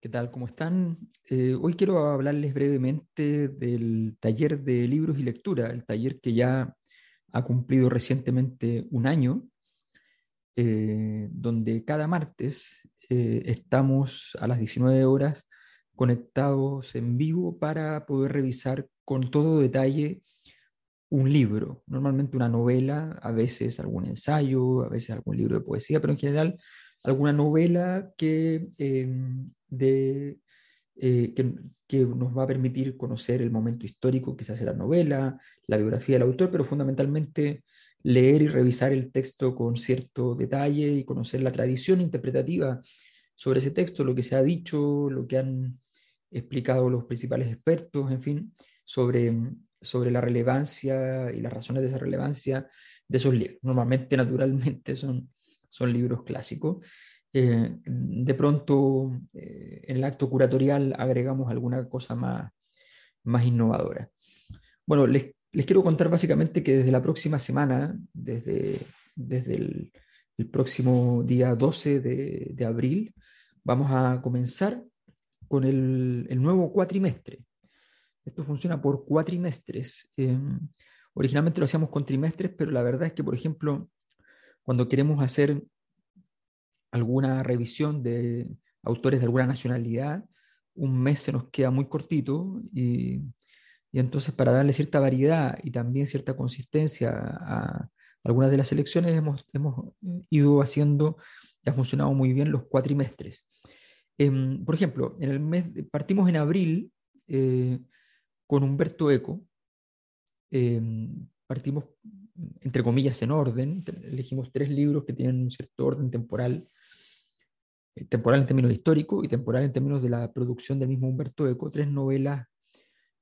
¿Qué tal? ¿Cómo están? Eh, hoy quiero hablarles brevemente del taller de libros y lectura, el taller que ya ha cumplido recientemente un año, eh, donde cada martes eh, estamos a las 19 horas conectados en vivo para poder revisar con todo detalle un libro, normalmente una novela, a veces algún ensayo, a veces algún libro de poesía, pero en general alguna novela que em, de, eh, que, nos va a permitir conocer el momento histórico, quizás de la novela, la biografía del autor, pero fundamentalmente leer y revisar el texto con cierto detalle y conocer la tradición interpretativa sobre ese texto, lo que se ha dicho, lo que han explicado los principales expertos, en fin, sobre, sobre la relevancia y las razones de esa relevancia de esos libros. Normalmente, naturalmente, son, son libros clásicos. Eh, de pronto eh, en el acto curatorial agregamos alguna cosa más, más innovadora. Bueno, les, quiero contar básicamente que desde la próxima semana, desde, desde el, próximo día 12 de, abril, vamos a comenzar con el, nuevo cuatrimestre. Esto funciona por cuatrimestres. Em, originalmente lo hacíamos con trimestres, pero la verdad es que, por ejemplo, cuando queremos hacer alguna revisión de autores de alguna nacionalidad, un mes se nos queda muy cortito y, entonces para darle cierta variedad y también cierta consistencia a algunas de las elecciones hemos, hemos ido haciendo, y ha funcionado muy bien los cuatrimestres. Em, por ejemplo, en el mes, partimos en abril eh, con Humberto Eco, em, partimos entre comillas en orden, elegimos tres libros que tienen un cierto orden temporal temporal en términos históricos y temporal en términos de la producción del mismo Humberto Eco, tres novelas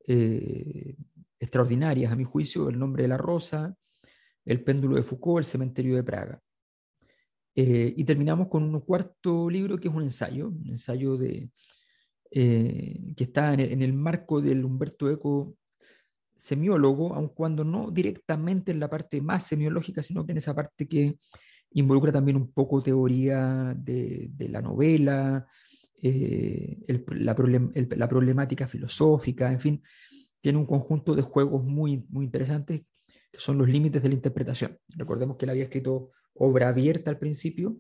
eh, extraordinarias, a mi juicio, El nombre de la rosa, El péndulo de Foucault, El cementerio de Praga. Eh, y terminamos con un cuarto libro que es un ensayo, un ensayo de, que está en el, en el, marco del Humberto Eco semiólogo, aun cuando no directamente en la parte más semiológica, sino que en esa parte que involucra también un poco teoría de, la novela, eh, la, problemática filosófica, en fin, tiene un conjunto de juegos muy, muy interesantes que son los límites de la interpretación. Recordemos que él había escrito obra abierta al principio,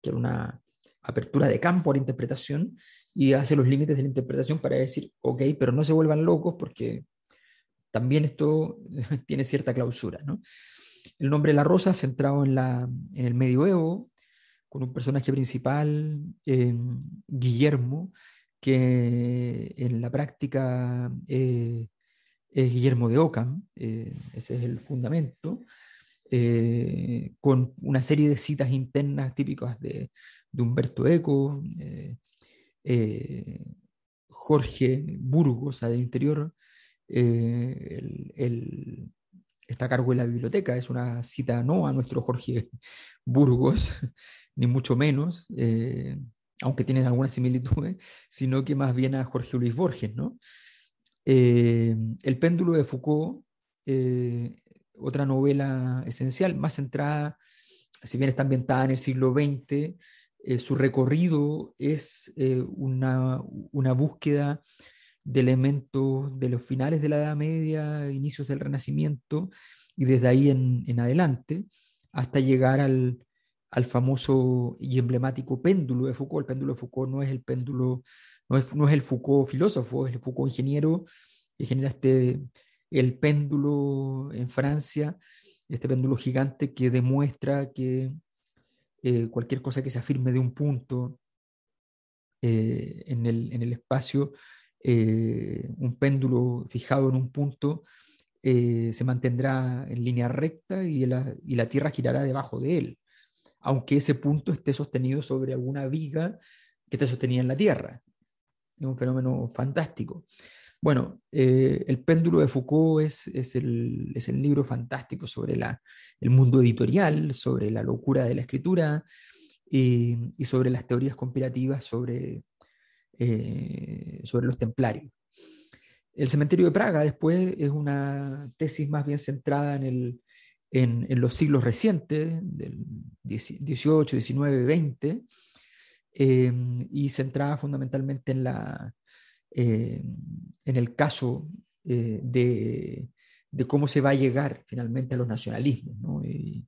que era una apertura de campo a la interpretación, y hace los límites de la interpretación para decir, ok, pero no se vuelvan locos porque también esto tiene cierta clausura. ¿no? El nombre la rosa centrado en, la, en el medioevo, con un personaje principal, eh, Guillermo, que en la práctica eh, es Guillermo de Ockham, eh, ese es el fundamento, con una serie de citas internas típicas de, Humberto Eco, Jorge Burgos, del interior, el, está a cargo de la biblioteca. Es una cita no a nuestro Jorge Burgos, ni mucho menos, eh, aunque tiene algunas similitudes, sino que más bien a Jorge Luis Borges. ¿no? Eh, el péndulo de Foucault, eh, otra novela esencial, más centrada, si bien está ambientada en el siglo XX, su recorrido es una, una búsqueda de elementos de los finales de la Edad Media, inicios del Renacimiento, y desde ahí en, adelante, hasta llegar al, famoso y emblemático péndulo de Foucault. El péndulo de Foucault no es el péndulo, no es, no es el Foucault filósofo, es el Foucault ingeniero que genera este, el péndulo en Francia, este péndulo gigante que demuestra que eh, cualquier cosa que se afirme de un punto eh, en, el, en, el, espacio eh, un péndulo fijado en un punto eh, se mantendrá en línea recta y la, y la, Tierra girará debajo de él. aunque ese punto esté sostenido sobre alguna viga que esté sostenida en la Tierra. Es un fenómeno fantástico. Bueno, eh, El péndulo de Foucault es, es, el, es, el, libro fantástico sobre la, el mundo editorial, sobre la locura de la escritura y, y sobre las teorías conspirativas sobre, eh, sobre los templarios. El cementerio de Praga después es una tesis más bien centrada en, el, en, los siglos recientes, del 18, 19, 20, eh, y centrada fundamentalmente en, la, eh, en el caso eh, de, de, cómo se va a llegar finalmente a los nacionalismos y,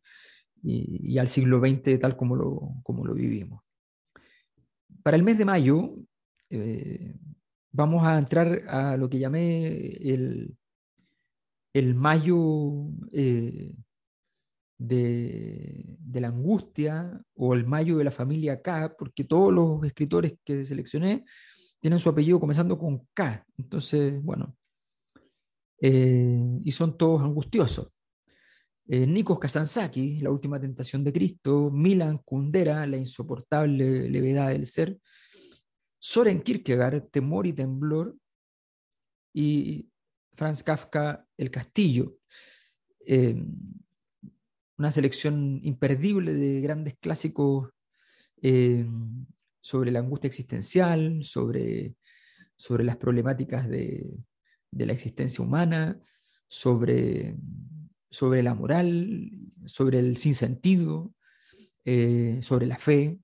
y, al siglo XX tal como lo, como lo vivimos. Para el mes de mayo eh, vamos a entrar a lo que llamé el, el mayo eh, de, de, la angustia o el mayo de la familia K, porque todos los escritores que seleccioné tienen su apellido comenzando con K. Entonces, bueno, eh, y son todos angustiosos. Nikos Kazantzakis, La última tentación de Cristo, Milan Kundera, La insoportable levedad del ser, Soren Kierkegaard, Temor y Temblor, y Franz Kafka, El Castillo. Eh, una selección imperdible de grandes clásicos eh, sobre la angustia existencial, sobre, sobre las problemáticas de, de la existencia humana, sobre, sobre, la moral, sobre el sinsentido, eh, sobre la fe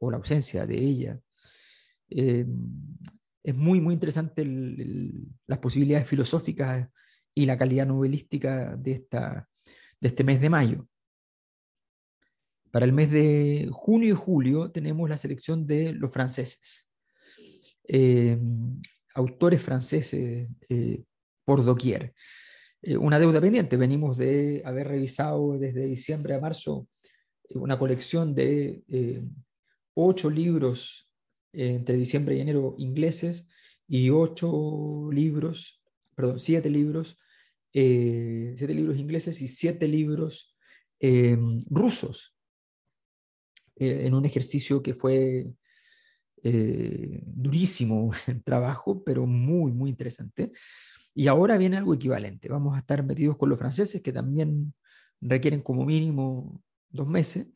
o la ausencia de ella. Eh, es muy, muy interesante las posibilidades filosóficas y la calidad novelística de, esta, de este mes de mayo. Para el mes de junio y julio tenemos la selección de los franceses. Eh, autores franceses eh, por doquier. Eh, una deuda pendiente. Venimos de haber revisado desde diciembre a marzo una colección de ocho libros entre diciembre y enero ingleses y ocho libros, perdón, siete libros, eh, siete libros ingleses y siete libros eh, rusos, eh, en un ejercicio que fue eh, durísimo el trabajo, pero muy, muy interesante. Y ahora viene algo equivalente. Vamos a estar metidos con los franceses, que también requieren como mínimo dos meses.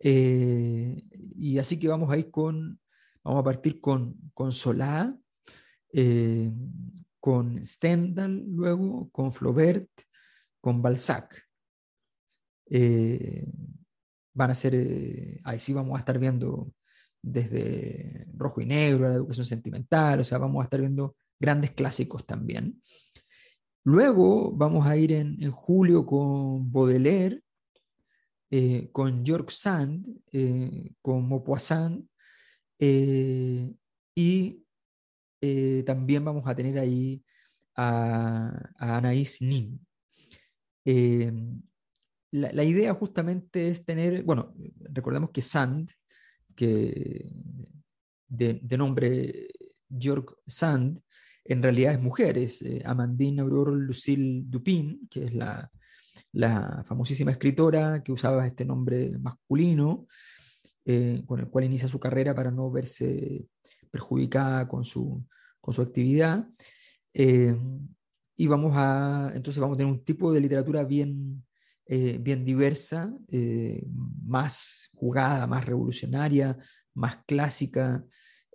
y así que vamos a ir con Vamos a partir con, con Solá, eh, con Stendhal, luego con Flaubert, con Balzac. Eh, van a ser, eh, ahí sí vamos a estar viendo desde Rojo y Negro, la educación sentimental, o sea, vamos a estar viendo grandes clásicos también. Luego vamos a ir en, julio con Baudelaire, con George Sand, con Maupassant, eh, y eh, también vamos a tener ahí a, a Anaïs Nin. Eh, la, la, idea justamente es tener, bueno, recordemos que Sand, que de, nombre Georg Sand, en realidad es mujer, es Amandine Aurore Lucille Dupin, que es la, la famosísima escritora que usaba este nombre masculino eh, con el cual inicia su carrera para no verse perjudicada con su, con su actividad. Eh, y vamos a, entonces vamos a tener un tipo de literatura bien, eh, bien diversa, eh, más jugada, más revolucionaria, más clásica,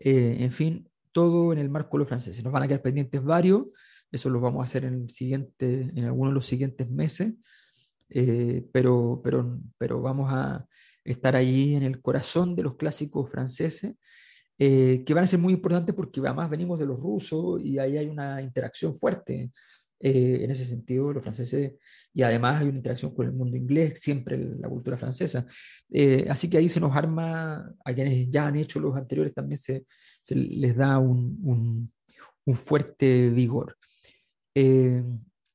en fin, todo en el marco de los franceses. Nos van a quedar pendientes varios, eso lo vamos a hacer en, el en algunos de los siguientes meses, pero, pero, pero vamos a, estar allí en el corazón de los clásicos franceses, eh, que van a ser muy importantes porque además venimos de los rusos y ahí hay una interacción fuerte eh, en ese sentido, los franceses, y además hay una interacción con el mundo inglés, siempre la cultura francesa. Eh, así que ahí se nos arma, a quienes ya han hecho los anteriores también se, les da un, un, un fuerte vigor. Eh,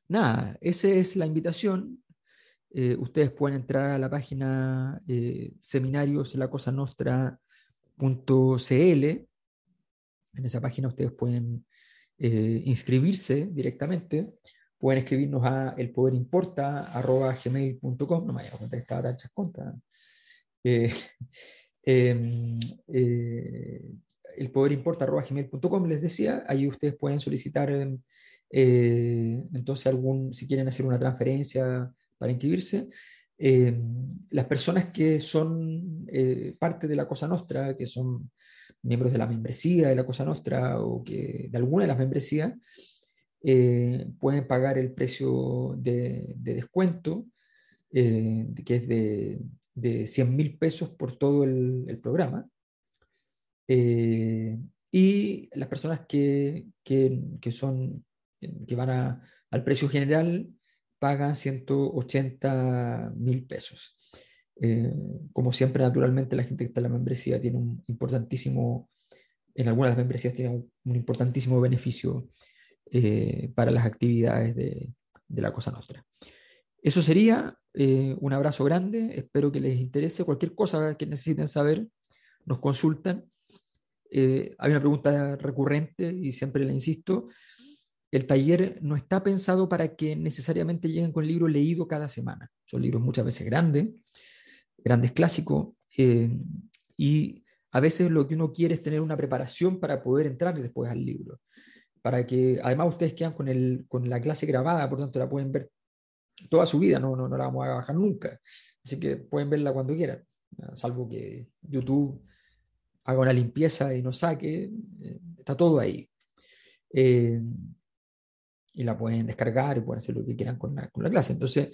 nada, esa es la invitación. Eh, ustedes pueden entrar a la página eh, seminarios.lacosanostra.cl. En esa página ustedes pueden eh, inscribirse directamente. Pueden escribirnos a elpoderimporta.gmail.com. No me vaya a contar que estaba tan chasconta. Eh, em, eh, el poder importa.gmail.com, les decía, ahí ustedes pueden solicitar eh, entonces algún, si quieren hacer una transferencia para inscribirse. Em, las personas que son parte de la Cosa Nostra, que son miembros de la membresía de la Cosa Nostra o que de alguna de las membresías, pueden pagar el precio de, descuento, que es de, de 100 mil pesos por todo el, programa. Eh, y las personas que, que, son, que van al precio general pagan 180 mil pesos. Eh, como siempre, naturalmente, la gente que está en la membresía tiene un importantísimo, en algunas de las membresías tiene un, importantísimo beneficio eh, para las actividades de, la Cosa Nostra. Eso sería eh, un abrazo grande, espero que les interese. Cualquier cosa que necesiten saber, nos consultan. Hay una pregunta recurrente y siempre le insisto. El taller no está pensado para que necesariamente lleguen con el libro leído cada semana. Son libros muchas veces grandes, grandes clásicos, eh, y a veces lo que uno quiere es tener una preparación para poder entrar después al libro. Para que además ustedes quedan con, el, con la clase grabada, por tanto la pueden ver toda su vida, no, no, no la vamos a bajar nunca. Así que pueden verla cuando quieran, salvo que YouTube haga una limpieza y nos saque, eh, está todo ahí. Eh, y la pueden descargar y pueden hacer lo que quieran con la, con la clase. Entonces,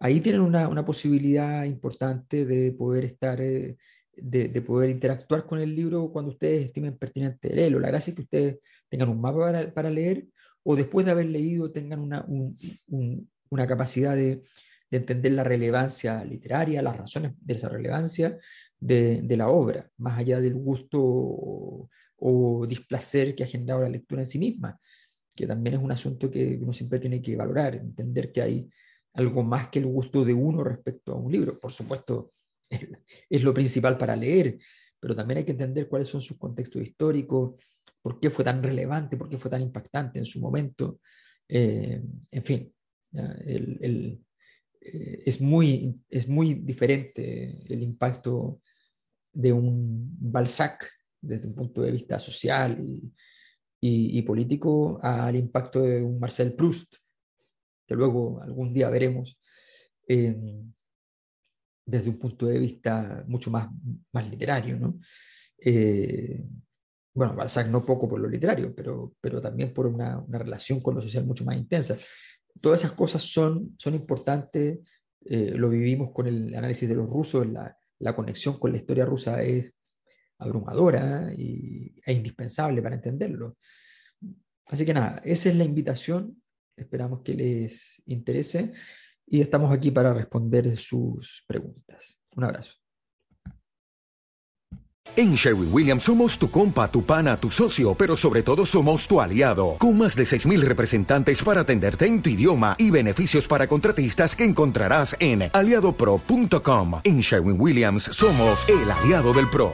ahí tienen una, una, posibilidad importante de poder estar, eh, de, de, poder interactuar con el libro cuando ustedes estimen pertinente leerlo. La gracia es que ustedes tengan un mapa para, para leer o después de haber leído tengan una, un, un, una capacidad de, entender la relevancia literaria, las razones de esa relevancia de, la obra, más allá del gusto o, displacer que ha generado la lectura en sí misma, que también es un asunto que uno siempre tiene que valorar, entender que hay algo más que el gusto de uno respecto a un libro. Por supuesto, es, lo principal para leer, pero también hay que entender cuáles son sus contextos históricos, por qué fue tan relevante, por qué fue tan impactante en su momento. Eh, en fin, eh, es, muy, es muy diferente el impacto de un Balzac desde un punto de vista social y, político al impacto de un Marcel Proust, que luego algún día veremos desde un punto de vista mucho más, más literario. ¿no? Eh, bueno, Balzac no poco por lo literario, pero, pero también por una, una relación con lo social mucho más intensa todas esas cosas son, son importantes, eh, lo vivimos con el análisis de los rusos, la, la conexión con la historia rusa es abrumadora y, e indispensable para entenderlo. Así que nada, esa es la invitación, esperamos que les interese y estamos aquí para responder sus preguntas. Un abrazo. En Sherwin Williams somos tu compa, tu pana, tu socio, pero sobre todo somos tu aliado, con más de 6.000 representantes para atenderte en tu idioma y beneficios para contratistas que encontrarás en aliadopro.com. En Sherwin Williams somos el aliado del PRO.